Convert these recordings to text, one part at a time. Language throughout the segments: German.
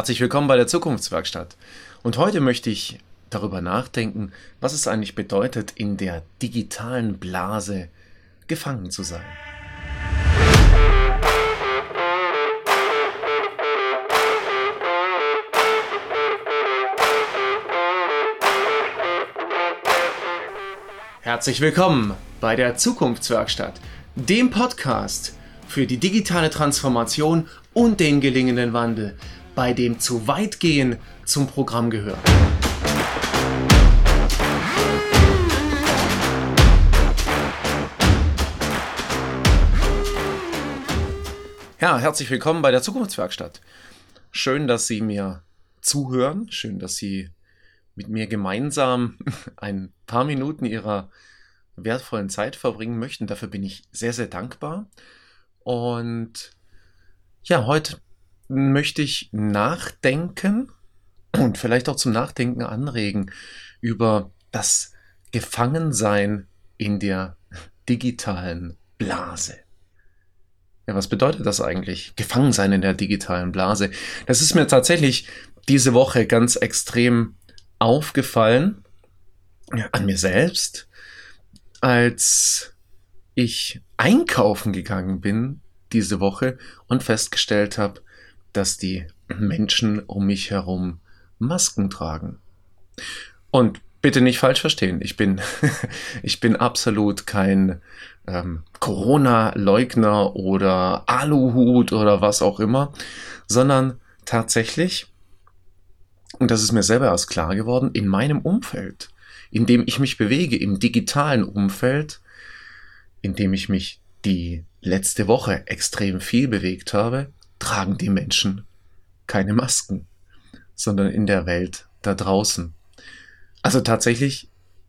Herzlich willkommen bei der Zukunftswerkstatt. Und heute möchte ich darüber nachdenken, was es eigentlich bedeutet, in der digitalen Blase gefangen zu sein. Herzlich willkommen bei der Zukunftswerkstatt, dem Podcast für die digitale Transformation und den gelingenden Wandel, bei dem zu weit gehen zum Programm gehört. Ja, herzlich willkommen bei der Zukunftswerkstatt. Schön, dass Sie mir zuhören, schön, dass Sie mit mir gemeinsam ein paar Minuten Ihrer wertvollen Zeit verbringen möchten. Dafür bin ich sehr, sehr dankbar. Und ja, heute möchte ich nachdenken und vielleicht auch zum Nachdenken anregen über das Gefangensein in der digitalen Blase. Ja, was bedeutet das eigentlich? Gefangensein in der digitalen Blase. Das ist mir tatsächlich diese Woche ganz extrem aufgefallen, ja, an mir selbst, als ich einkaufen gegangen bin diese Woche und festgestellt habe, dass die Menschen um mich herum Masken tragen. Und bitte nicht falsch verstehen, ich bin, ich bin absolut kein ähm, Corona-Leugner oder Aluhut oder was auch immer, sondern tatsächlich, und das ist mir selber erst klar geworden, in meinem Umfeld, in dem ich mich bewege, im digitalen Umfeld, in dem ich mich die letzte Woche extrem viel bewegt habe, tragen die Menschen keine Masken, sondern in der Welt da draußen. Also tatsächlich,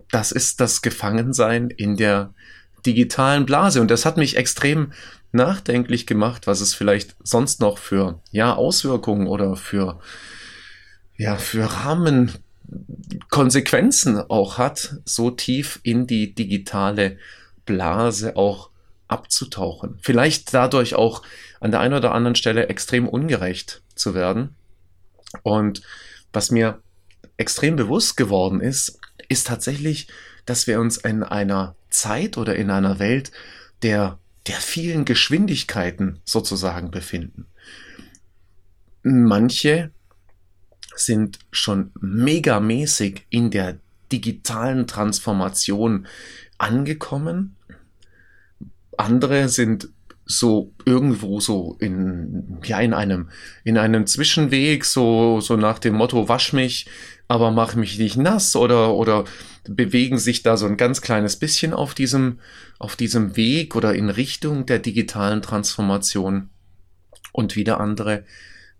das ist das Gefangensein in der digitalen Blase. Und das hat mich extrem nachdenklich gemacht, was es vielleicht sonst noch für ja, Auswirkungen oder für, ja, für Rahmenkonsequenzen auch hat, so tief in die digitale Blase auch abzutauchen. Vielleicht dadurch auch an der einen oder anderen Stelle extrem ungerecht zu werden. Und was mir extrem bewusst geworden ist, ist tatsächlich, dass wir uns in einer Zeit oder in einer Welt der, der vielen Geschwindigkeiten sozusagen befinden. Manche sind schon megamäßig in der digitalen Transformation angekommen andere sind so irgendwo so in, ja, in einem, in einem Zwischenweg, so, so nach dem Motto, wasch mich, aber mach mich nicht nass oder, oder bewegen sich da so ein ganz kleines bisschen auf diesem, auf diesem Weg oder in Richtung der digitalen Transformation. Und wieder andere,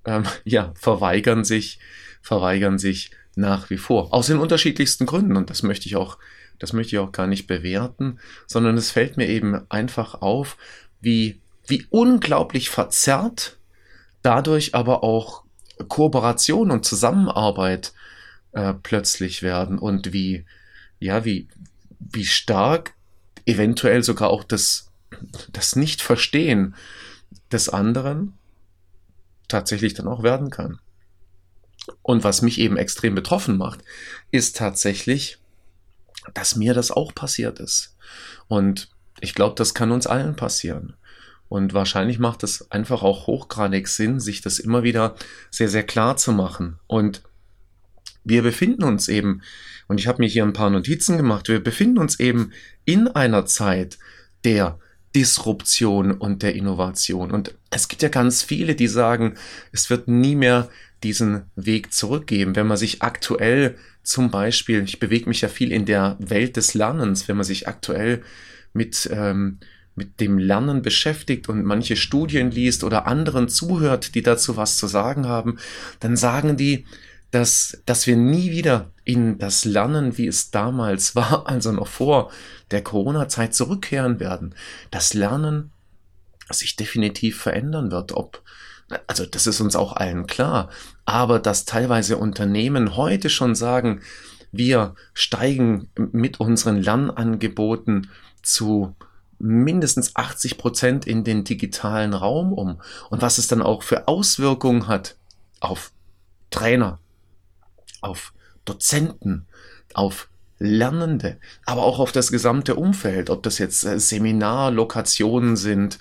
ähm, ja, verweigern sich, verweigern sich nach wie vor. Aus den unterschiedlichsten Gründen. Und das möchte ich auch das möchte ich auch gar nicht bewerten, sondern es fällt mir eben einfach auf, wie, wie unglaublich verzerrt dadurch aber auch Kooperation und Zusammenarbeit äh, plötzlich werden und wie, ja, wie, wie stark eventuell sogar auch das, das Nicht-Verstehen des anderen tatsächlich dann auch werden kann. Und was mich eben extrem betroffen macht, ist tatsächlich, dass mir das auch passiert ist. Und ich glaube, das kann uns allen passieren. Und wahrscheinlich macht es einfach auch hochgradig Sinn, sich das immer wieder sehr, sehr klar zu machen. Und wir befinden uns eben, und ich habe mir hier ein paar Notizen gemacht, wir befinden uns eben in einer Zeit der Disruption und der Innovation. Und es gibt ja ganz viele, die sagen, es wird nie mehr diesen Weg zurückgeben. Wenn man sich aktuell zum Beispiel, ich bewege mich ja viel in der Welt des Lernens, wenn man sich aktuell mit, ähm, mit dem Lernen beschäftigt und manche Studien liest oder anderen zuhört, die dazu was zu sagen haben, dann sagen die, dass, dass wir nie wieder in das Lernen, wie es damals war, also noch vor der Corona-Zeit zurückkehren werden. Das Lernen sich definitiv verändern wird, ob also das ist uns auch allen klar, aber dass teilweise Unternehmen heute schon sagen, wir steigen mit unseren Lernangeboten zu mindestens 80 Prozent in den digitalen Raum um und was es dann auch für Auswirkungen hat auf Trainer, auf Dozenten, auf Lernende, aber auch auf das gesamte Umfeld, ob das jetzt äh, Seminarlokationen sind,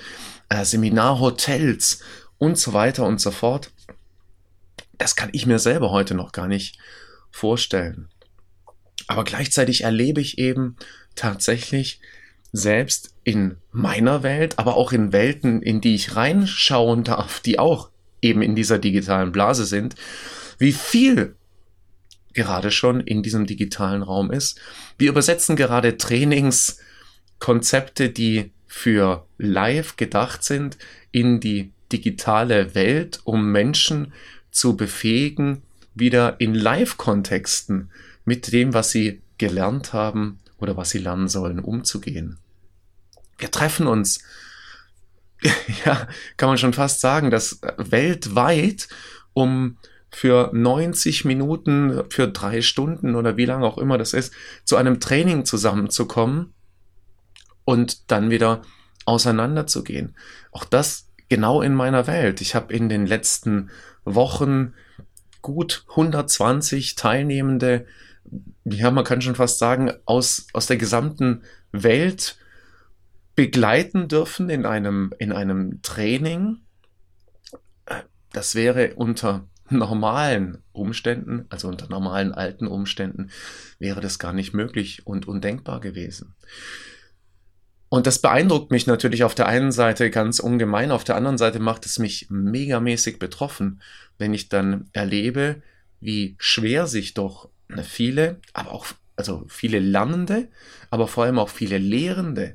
äh, Seminarhotels und so weiter und so fort. Das kann ich mir selber heute noch gar nicht vorstellen. Aber gleichzeitig erlebe ich eben tatsächlich selbst in meiner Welt, aber auch in Welten, in die ich reinschauen darf, die auch eben in dieser digitalen Blase sind, wie viel gerade schon in diesem digitalen Raum ist. Wir übersetzen gerade Trainingskonzepte, die für live gedacht sind, in die digitale Welt, um Menschen zu befähigen, wieder in Live-Kontexten mit dem, was sie gelernt haben oder was sie lernen sollen, umzugehen. Wir treffen uns, ja, kann man schon fast sagen, dass weltweit um für 90 Minuten, für drei Stunden oder wie lange auch immer das ist, zu einem Training zusammenzukommen und dann wieder auseinanderzugehen. Auch das genau in meiner Welt. Ich habe in den letzten Wochen gut 120 Teilnehmende, ja, man kann schon fast sagen, aus, aus der gesamten Welt begleiten dürfen in einem, in einem Training. Das wäre unter normalen Umständen, also unter normalen alten Umständen, wäre das gar nicht möglich und undenkbar gewesen. Und das beeindruckt mich natürlich auf der einen Seite ganz ungemein, auf der anderen Seite macht es mich megamäßig betroffen, wenn ich dann erlebe, wie schwer sich doch viele, aber auch also viele Lernende, aber vor allem auch viele Lehrende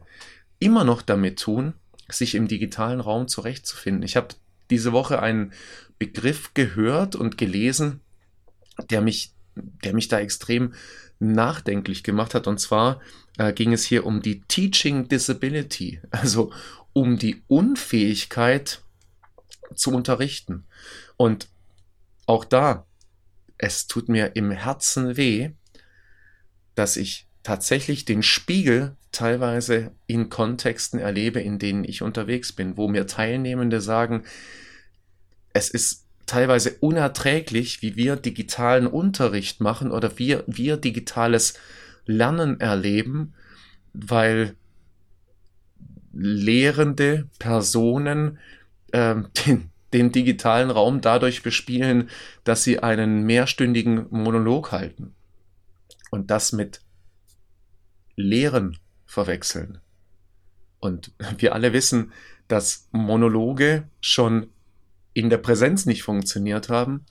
immer noch damit tun, sich im digitalen Raum zurechtzufinden. Ich habe diese Woche einen Begriff gehört und gelesen, der mich, der mich da extrem nachdenklich gemacht hat. Und zwar äh, ging es hier um die Teaching Disability, also um die Unfähigkeit zu unterrichten. Und auch da, es tut mir im Herzen weh, dass ich tatsächlich den Spiegel teilweise in Kontexten erlebe, in denen ich unterwegs bin, wo mir Teilnehmende sagen, es ist teilweise unerträglich, wie wir digitalen Unterricht machen oder wir, wir digitales Lernen erleben, weil lehrende Personen äh, den, den digitalen Raum dadurch bespielen, dass sie einen mehrstündigen Monolog halten. Und das mit Lehren verwechseln. Und wir alle wissen, dass Monologe schon in der Präsenz nicht funktioniert haben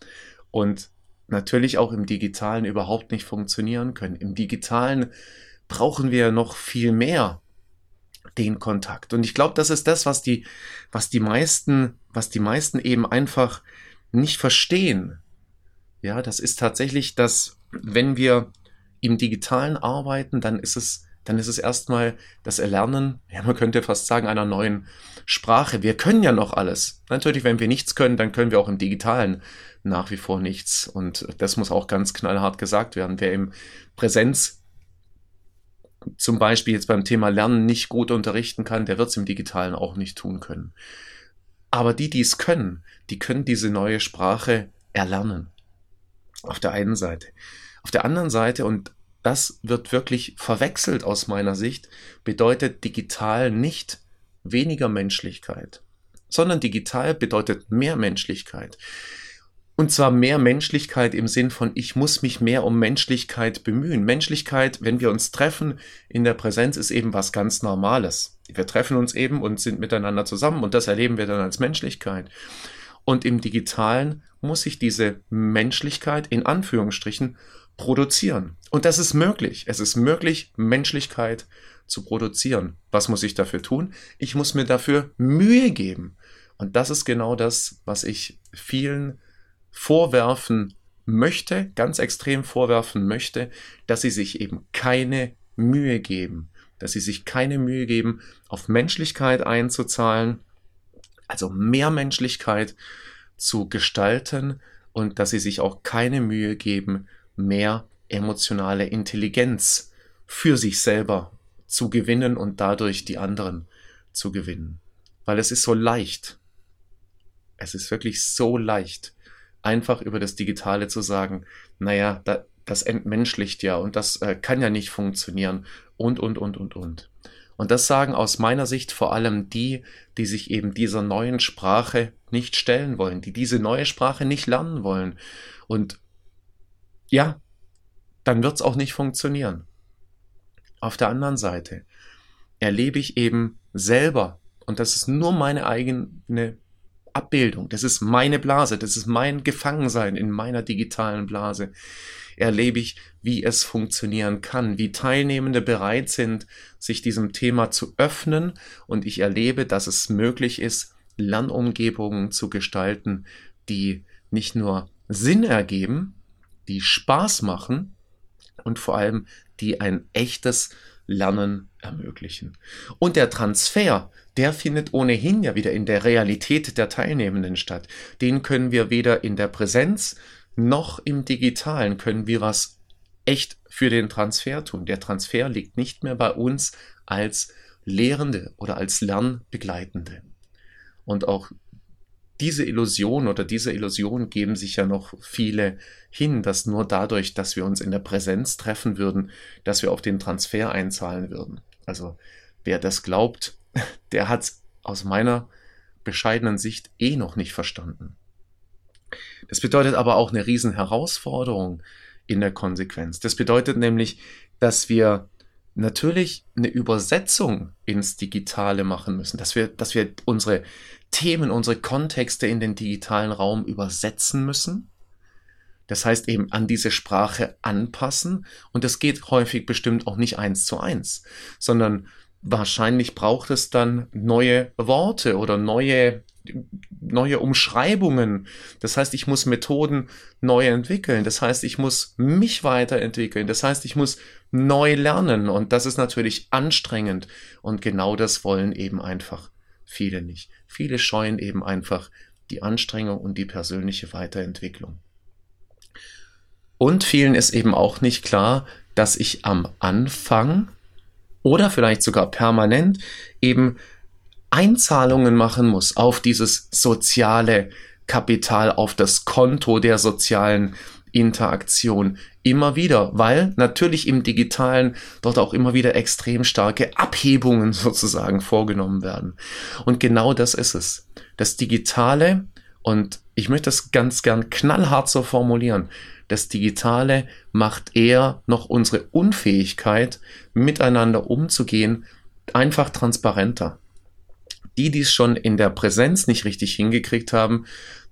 und natürlich auch im digitalen überhaupt nicht funktionieren können. Im digitalen brauchen wir noch viel mehr den Kontakt. Und ich glaube, das ist das, was die, was die meisten, was die meisten eben einfach nicht verstehen. Ja, das ist tatsächlich das, wenn wir im Digitalen arbeiten, dann ist es dann ist es erstmal das Erlernen, ja, man könnte fast sagen, einer neuen Sprache. Wir können ja noch alles. Natürlich, wenn wir nichts können, dann können wir auch im Digitalen nach wie vor nichts. Und das muss auch ganz knallhart gesagt werden. Wer im Präsenz zum Beispiel jetzt beim Thema Lernen nicht gut unterrichten kann, der wird es im Digitalen auch nicht tun können. Aber die, die es können, die können diese neue Sprache erlernen. Auf der einen Seite. Auf der anderen Seite, und das wird wirklich verwechselt aus meiner Sicht, bedeutet digital nicht weniger Menschlichkeit, sondern digital bedeutet mehr Menschlichkeit. Und zwar mehr Menschlichkeit im Sinn von, ich muss mich mehr um Menschlichkeit bemühen. Menschlichkeit, wenn wir uns treffen in der Präsenz, ist eben was ganz Normales. Wir treffen uns eben und sind miteinander zusammen und das erleben wir dann als Menschlichkeit. Und im digitalen muss ich diese Menschlichkeit in Anführungsstrichen produzieren. Und das ist möglich. Es ist möglich, Menschlichkeit zu produzieren. Was muss ich dafür tun? Ich muss mir dafür Mühe geben. Und das ist genau das, was ich vielen vorwerfen möchte, ganz extrem vorwerfen möchte, dass sie sich eben keine Mühe geben, dass sie sich keine Mühe geben, auf Menschlichkeit einzuzahlen, also mehr Menschlichkeit zu gestalten und dass sie sich auch keine Mühe geben, mehr emotionale Intelligenz für sich selber zu gewinnen und dadurch die anderen zu gewinnen. Weil es ist so leicht. Es ist wirklich so leicht, einfach über das Digitale zu sagen, naja, da, das entmenschlicht ja und das äh, kann ja nicht funktionieren und, und, und, und, und. Und das sagen aus meiner Sicht vor allem die, die sich eben dieser neuen Sprache nicht stellen wollen, die diese neue Sprache nicht lernen wollen. Und ja, dann wird es auch nicht funktionieren. Auf der anderen Seite erlebe ich eben selber, und das ist nur meine eigene Abbildung, das ist meine Blase, das ist mein Gefangensein in meiner digitalen Blase, erlebe ich, wie es funktionieren kann, wie Teilnehmende bereit sind, sich diesem Thema zu öffnen und ich erlebe, dass es möglich ist, Lernumgebungen zu gestalten, die nicht nur Sinn ergeben, die Spaß machen und vor allem die ein echtes Lernen ermöglichen. Und der Transfer, der findet ohnehin ja wieder in der Realität der Teilnehmenden statt. Den können wir weder in der Präsenz noch im digitalen können wir was echt für den Transfer tun. Der Transfer liegt nicht mehr bei uns als Lehrende oder als Lernbegleitende. Und auch diese Illusion oder diese Illusion geben sich ja noch viele hin, dass nur dadurch, dass wir uns in der Präsenz treffen würden, dass wir auf den Transfer einzahlen würden. Also wer das glaubt, der hat es aus meiner bescheidenen Sicht eh noch nicht verstanden. Das bedeutet aber auch eine riesen Herausforderung in der Konsequenz. Das bedeutet nämlich, dass wir natürlich eine Übersetzung ins Digitale machen müssen, dass wir, dass wir unsere Themen, unsere Kontexte in den digitalen Raum übersetzen müssen. Das heißt eben an diese Sprache anpassen. Und das geht häufig bestimmt auch nicht eins zu eins, sondern wahrscheinlich braucht es dann neue Worte oder neue neue Umschreibungen. Das heißt, ich muss Methoden neu entwickeln. Das heißt, ich muss mich weiterentwickeln. Das heißt, ich muss neu lernen. Und das ist natürlich anstrengend. Und genau das wollen eben einfach viele nicht. Viele scheuen eben einfach die Anstrengung und die persönliche Weiterentwicklung. Und vielen ist eben auch nicht klar, dass ich am Anfang oder vielleicht sogar permanent eben Einzahlungen machen muss auf dieses soziale Kapital, auf das Konto der sozialen Interaktion immer wieder, weil natürlich im digitalen dort auch immer wieder extrem starke Abhebungen sozusagen vorgenommen werden. Und genau das ist es. Das Digitale, und ich möchte das ganz gern knallhart so formulieren, das Digitale macht eher noch unsere Unfähigkeit, miteinander umzugehen, einfach transparenter. Die, die es schon in der Präsenz nicht richtig hingekriegt haben,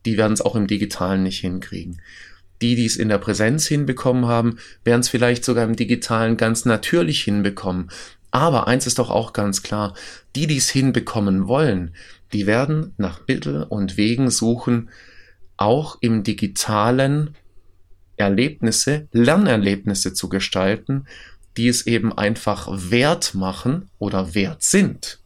die werden es auch im Digitalen nicht hinkriegen. Die, die es in der Präsenz hinbekommen haben, werden es vielleicht sogar im Digitalen ganz natürlich hinbekommen. Aber eins ist doch auch ganz klar, die, die es hinbekommen wollen, die werden nach Mittel und Wegen suchen, auch im digitalen Erlebnisse, Lernerlebnisse zu gestalten, die es eben einfach wert machen oder wert sind,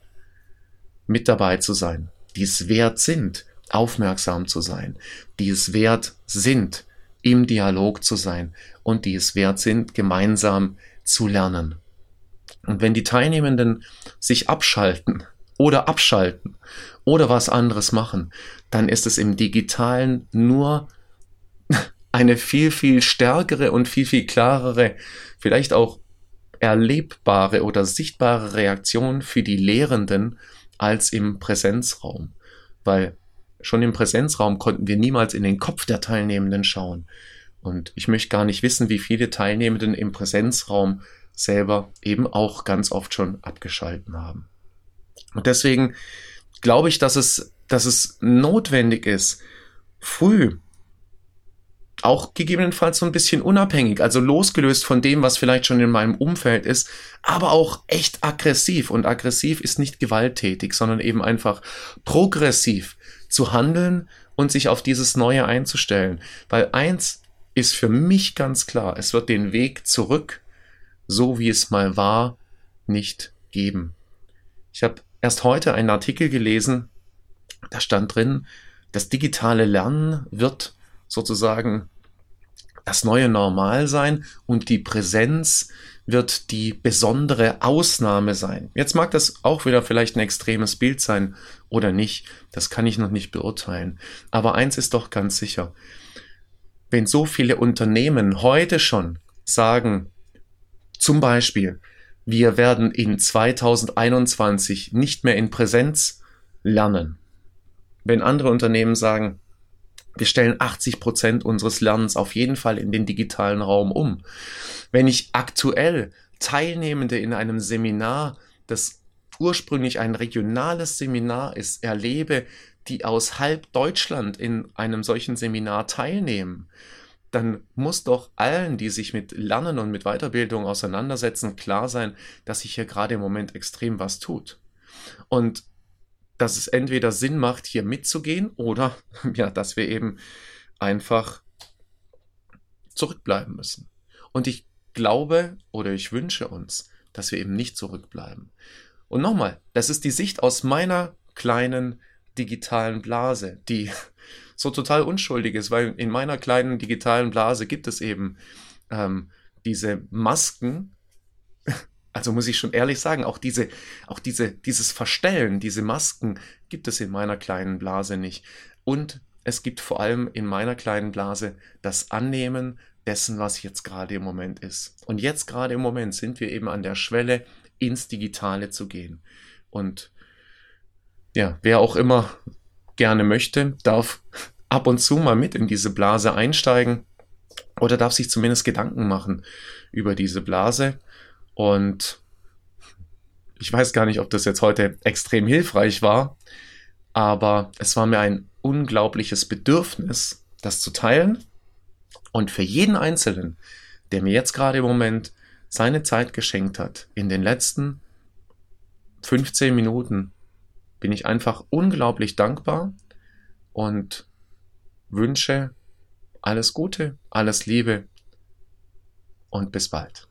mit dabei zu sein, die es wert sind, aufmerksam zu sein, die es wert sind, im Dialog zu sein und die es wert sind, gemeinsam zu lernen. Und wenn die Teilnehmenden sich abschalten oder abschalten oder was anderes machen, dann ist es im digitalen nur eine viel, viel stärkere und viel, viel klarere, vielleicht auch erlebbare oder sichtbare Reaktion für die Lehrenden als im Präsenzraum. Weil schon im Präsenzraum konnten wir niemals in den Kopf der Teilnehmenden schauen. Und ich möchte gar nicht wissen, wie viele Teilnehmenden im Präsenzraum selber eben auch ganz oft schon abgeschalten haben. Und deswegen glaube ich, dass es, dass es notwendig ist, früh auch gegebenenfalls so ein bisschen unabhängig, also losgelöst von dem, was vielleicht schon in meinem Umfeld ist, aber auch echt aggressiv. Und aggressiv ist nicht gewalttätig, sondern eben einfach progressiv zu handeln und sich auf dieses Neue einzustellen. Weil eins ist für mich ganz klar, es wird den Weg zurück, so wie es mal war, nicht geben. Ich habe erst heute einen Artikel gelesen, da stand drin, das digitale Lernen wird sozusagen das neue Normal sein und die Präsenz wird die besondere Ausnahme sein. Jetzt mag das auch wieder vielleicht ein extremes Bild sein oder nicht. Das kann ich noch nicht beurteilen. Aber eins ist doch ganz sicher. Wenn so viele Unternehmen heute schon sagen, zum Beispiel, wir werden in 2021 nicht mehr in Präsenz lernen. Wenn andere Unternehmen sagen, wir stellen 80 Prozent unseres Lernens auf jeden Fall in den digitalen Raum um. Wenn ich aktuell Teilnehmende in einem Seminar, das ursprünglich ein regionales Seminar ist, erlebe, die aus halb Deutschland in einem solchen Seminar teilnehmen, dann muss doch allen, die sich mit Lernen und mit Weiterbildung auseinandersetzen, klar sein, dass sich hier gerade im Moment extrem was tut. Und dass es entweder Sinn macht, hier mitzugehen oder ja, dass wir eben einfach zurückbleiben müssen. Und ich glaube oder ich wünsche uns, dass wir eben nicht zurückbleiben. Und nochmal, das ist die Sicht aus meiner kleinen digitalen Blase, die so total unschuldig ist, weil in meiner kleinen digitalen Blase gibt es eben ähm, diese Masken, also muss ich schon ehrlich sagen, auch diese, auch diese, dieses Verstellen, diese Masken gibt es in meiner kleinen Blase nicht. Und es gibt vor allem in meiner kleinen Blase das Annehmen dessen, was jetzt gerade im Moment ist. Und jetzt gerade im Moment sind wir eben an der Schwelle, ins Digitale zu gehen. Und ja, wer auch immer gerne möchte, darf ab und zu mal mit in diese Blase einsteigen oder darf sich zumindest Gedanken machen über diese Blase und ich weiß gar nicht, ob das jetzt heute extrem hilfreich war, aber es war mir ein unglaubliches Bedürfnis, das zu teilen. Und für jeden Einzelnen, der mir jetzt gerade im Moment seine Zeit geschenkt hat, in den letzten 15 Minuten, bin ich einfach unglaublich dankbar und wünsche alles Gute, alles Liebe und bis bald.